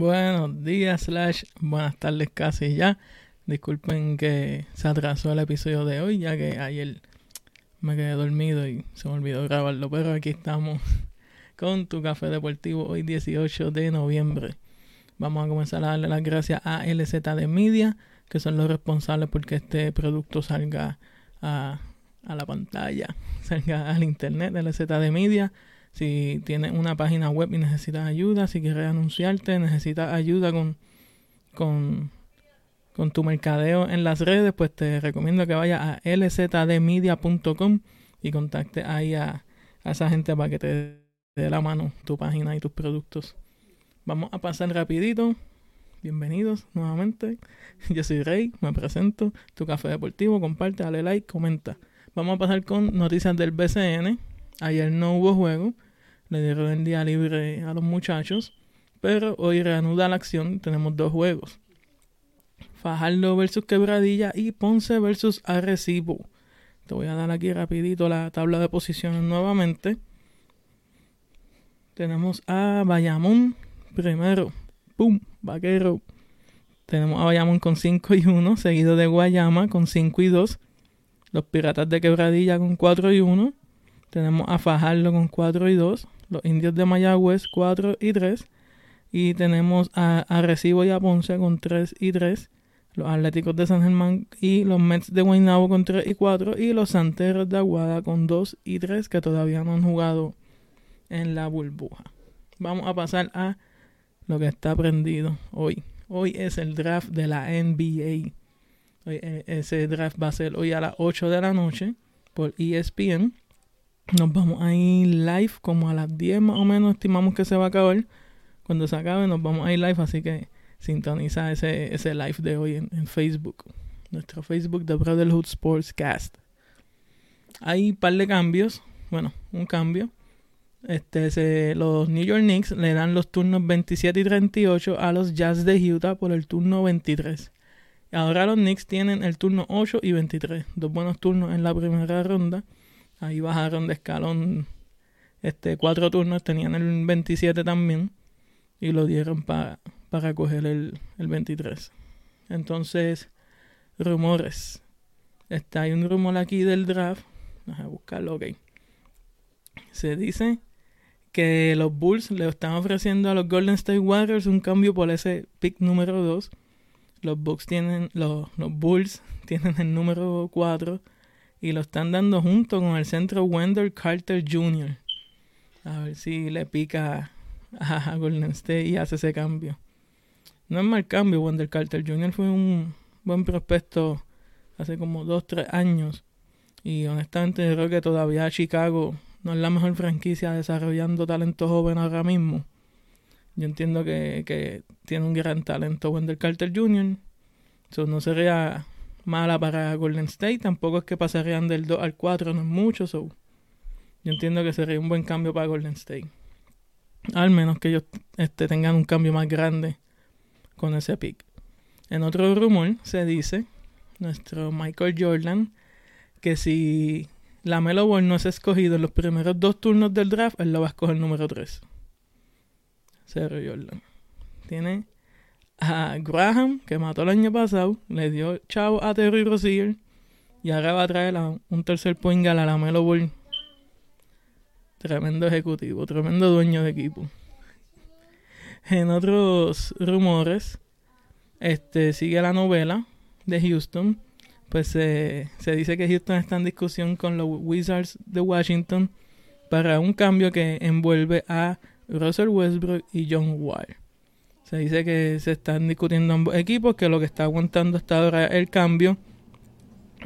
Buenos días, slash, buenas tardes casi ya. Disculpen que se atrasó el episodio de hoy, ya que ayer me quedé dormido y se me olvidó grabarlo, pero aquí estamos con tu café deportivo hoy 18 de noviembre. Vamos a comenzar a darle las gracias a LZ de Media, que son los responsables porque este producto salga a, a la pantalla, salga al internet, LZ de Media si tienes una página web y necesitas ayuda, si quieres anunciarte, necesitas ayuda con, con, con tu mercadeo en las redes, pues te recomiendo que vayas a lzdmedia.com y contacte ahí a, a esa gente para que te dé la mano tu página y tus productos. Vamos a pasar rapidito. Bienvenidos nuevamente. Yo soy Rey, me presento. Tu café deportivo, comparte, dale like, comenta. Vamos a pasar con noticias del BCN. Ayer no hubo juego, le dieron el día libre a los muchachos, pero hoy reanuda la acción, tenemos dos juegos. Fajardo versus Quebradilla y Ponce versus Arrecibo. Te voy a dar aquí rapidito la tabla de posiciones nuevamente. Tenemos a Bayamón primero. ¡Pum! Vaquero. Tenemos a Bayamón con 5 y 1, seguido de Guayama con 5 y 2. Los Piratas de Quebradilla con 4 y 1. Tenemos a Fajardo con 4 y 2. Los Indios de Mayagüez 4 y 3. Y tenemos a Arecibo y a Ponce con 3 y 3. Los Atléticos de San Germán y los Mets de Guaynabo con 3 y 4. Y los Santeros de Aguada con 2 y 3 que todavía no han jugado en la burbuja. Vamos a pasar a lo que está prendido hoy. Hoy es el draft de la NBA. Hoy, eh, ese draft va a ser hoy a las 8 de la noche por ESPN. Nos vamos a ir live como a las 10 más o menos, estimamos que se va a acabar. Cuando se acabe nos vamos a ir live, así que sintoniza ese, ese live de hoy en, Facebook. Nuestro Facebook de Brotherhood Sports Cast. Hay un par de cambios. Bueno, un cambio. Este, se, los New York Knicks le dan los turnos 27 y 38 a los Jazz de Utah por el turno 23. Ahora los Knicks tienen el turno 8 y 23. Dos buenos turnos en la primera ronda. Ahí bajaron de escalón este, cuatro turnos, tenían el 27 también y lo dieron para para coger el, el 23. Entonces, rumores. Está, hay un rumor aquí del draft. Vamos a buscarlo, ok. Se dice que los Bulls le están ofreciendo a los Golden State Warriors un cambio por ese pick número 2. Los Bucks tienen, los, los Bulls tienen el número 4 y lo están dando junto con el centro Wendell Carter Jr. A ver si le pica a Golden State y hace ese cambio. No es mal cambio, Wendell Carter Jr. fue un buen prospecto hace como 2-3 años. Y honestamente creo que todavía Chicago no es la mejor franquicia desarrollando talento joven ahora mismo. Yo entiendo que, que tiene un gran talento Wendell Carter Jr. Eso no sería mala para Golden State. Tampoco es que pasarían del 2 al 4, no es mucho. So. Yo entiendo que sería un buen cambio para Golden State. Al menos que ellos este, tengan un cambio más grande con ese pick. En otro rumor se dice, nuestro Michael Jordan, que si la Melo Ball no es escogido en los primeros dos turnos del draft, él lo va a escoger número 3. Serio Jordan. Tiene a Graham, que mató el año pasado, le dio chavo a Terry Rozier y ahora va a traer un tercer point a la Melo Ball. Tremendo ejecutivo, tremendo dueño de equipo. En otros rumores, este sigue la novela de Houston. Pues se dice que Houston está en discusión con los Wizards de Washington para un cambio que envuelve a Russell Westbrook y John Wall. Se dice que se están discutiendo ambos equipos, que lo que está aguantando hasta ahora el cambio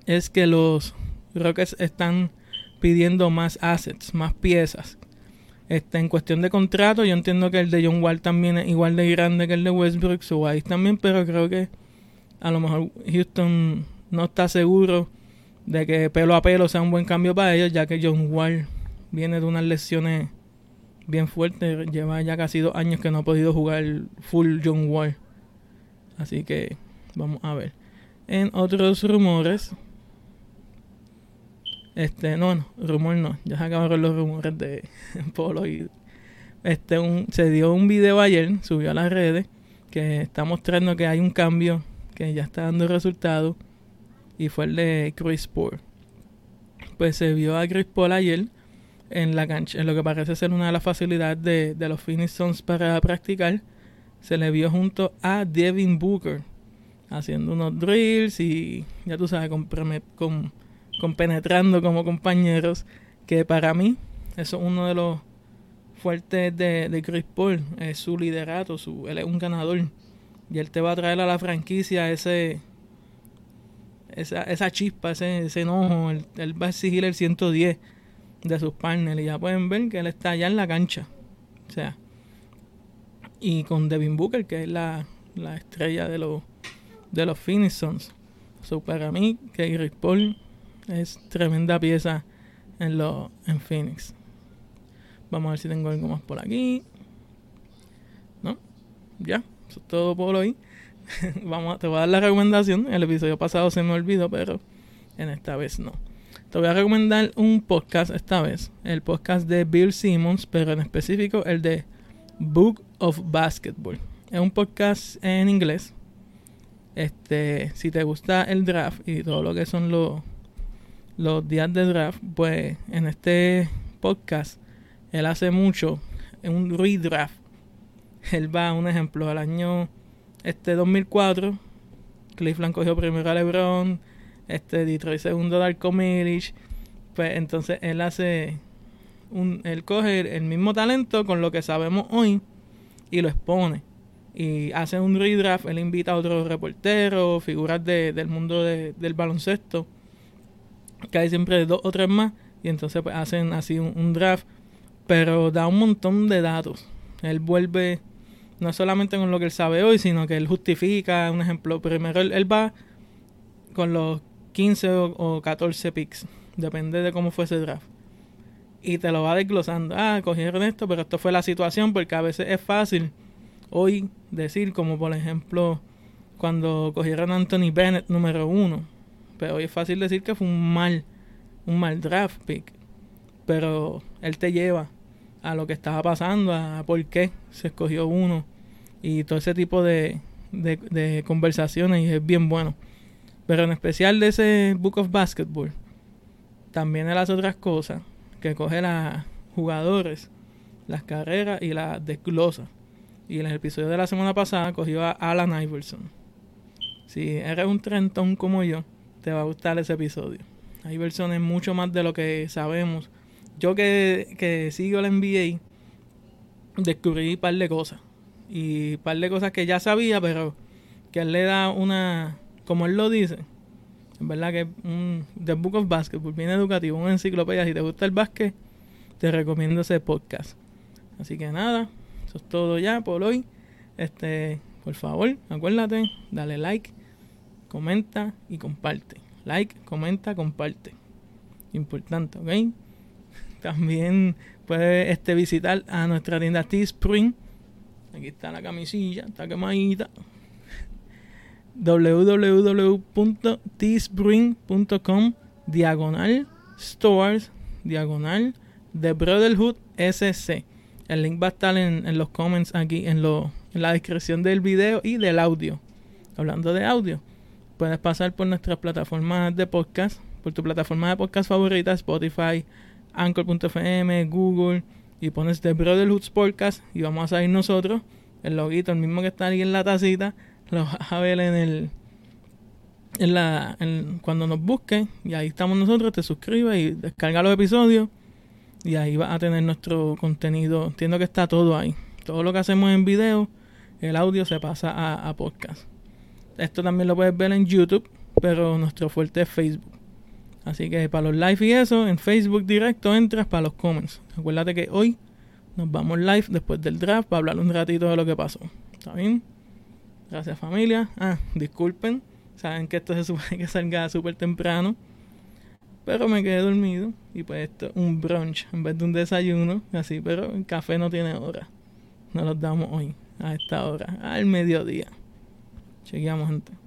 es que los Rockets están pidiendo más assets, más piezas. Este, en cuestión de contrato, yo entiendo que el de John Wall también es igual de grande que el de Westbrook, su ahí también, pero creo que a lo mejor Houston no está seguro de que pelo a pelo sea un buen cambio para ellos, ya que John Wall viene de unas lesiones bien fuertes, lleva ya casi dos años que no ha podido jugar full John Wall. Así que vamos a ver. En otros rumores, este, no, no, rumor no, ya se acabaron los rumores de Polo y este un, se dio un video ayer, subió a las redes, que está mostrando que hay un cambio que ya está dando resultado y fue el de Chris Paul. Pues se vio a Chris Paul ayer en la cancha, en lo que parece ser una de las facilidades de, de los Phoenix Suns para practicar. Se le vio junto a Devin Booker haciendo unos drills y ya tú sabes, con, con, con penetrando como compañeros, que para mí eso es uno de los fuertes de, Chris Paul, es su liderato, su, él es un ganador y él te va a traer a la franquicia ese esa, esa chispa, ese, ese enojo, él, va a exigir el 110 de sus partners y ya pueden ver que él está allá en la cancha. O sea, y con Devin Booker, que es la, la estrella de los de los Phoenix Suns. So, para mí, que es tremenda pieza en, lo, en Phoenix. Vamos a ver si tengo algo más por aquí. ¿No? Ya, eso es todo por hoy. Vamos te voy a dar la recomendación. El episodio pasado se me olvidó, pero en esta vez no. Te voy a recomendar un podcast esta vez. El podcast de Bill Simmons, pero en específico el de Book of Basketball. Es un podcast en inglés este, si te gusta el draft y todo lo que son los, los días de draft, pues en este podcast él hace mucho un redraft. Él va, un ejemplo, al año este 2004, Cleveland cogió primero a LeBron, este Detroit segundo Darko Milicic, pues entonces él hace un, él coge el mismo talento con lo que sabemos hoy y lo expone y hace un redraft, él invita a otros reporteros, figuras de, del mundo del baloncesto, que hay siempre dos o tres más, y entonces pues hacen así un, draft, pero da un montón de datos. Él vuelve no solamente con lo que él sabe hoy, sino que él justifica, un ejemplo, primero él, va con los 15 o, o 14 picks, depende de cómo fue ese draft y te lo va desglosando. Ah, cogieron esto, pero esto fue la situación porque a veces es fácil hoy decir, como por ejemplo cuando cogieron a Anthony Bennett número uno. Pero hoy es fácil decir que fue un mal, un mal draft pick. Pero él te lleva a lo que estaba pasando, a por qué se escogió uno y todo ese tipo de, de conversaciones y es bien bueno. Pero en especial de ese Book of Basketball, también él hace otras cosas, que coge las jugadores, las carreras y las desglosa. Y en el episodio de la semana pasada cogió a Alan Iverson. Si eres un trentón como yo, te va a gustar ese episodio. Iverson es mucho más de lo que sabemos. Yo que, que sigo la NBA, descubrí un par de cosas. Y un par de cosas que ya sabía, pero que le da una, como él lo dice, es verdad que un The Book of Basketball, bien educativo, una enciclopedia. Si te gusta el básquet, te recomiendo ese podcast. Así que nada, es todo ya por hoy. Este, por favor, acuérdate, dale like, comenta y comparte. Like, comenta, comparte. Importante, ¿ok? También puedes este, visitar a nuestra tienda Teespring. Aquí está la camisilla, está quemadita. www.teespring.com diagonal stores diagonal de Brotherhood SC. El link va a estar en, los comments aquí, en, lo, en la descripción del video y del audio. Hablando de audio, puedes pasar por nuestras plataformas de podcast, por tu plataforma de podcast favorita, Spotify, Anchor.fm, Google, y pones The Brotherhood Podcast y vamos a salir nosotros. El loguito, el mismo que está ahí en la tacita, lo vas a ver en el. En la, cuando nos busques, y ahí estamos nosotros, te suscribes y descarga los episodios y ahí vas a tener nuestro contenido. Entiendo que está todo ahí. Todo lo que hacemos en video, el audio se pasa a, podcast. Esto también lo puedes ver en YouTube, pero nuestro fuerte es Facebook. Así que para los live y eso, en Facebook directo entras para los comments. Acuérdate que hoy nos vamos live después del draft para hablar un ratito de lo que pasó. ¿Está bien? Gracias familia. Ah, disculpen. Saben que esto se supone que salga súper temprano. Pero me quedé dormido y pues esto un brunch en vez de un desayuno, así, pero el café no tiene hora. Nos los damos hoy, a esta hora, al mediodía. Chequeamos, gente.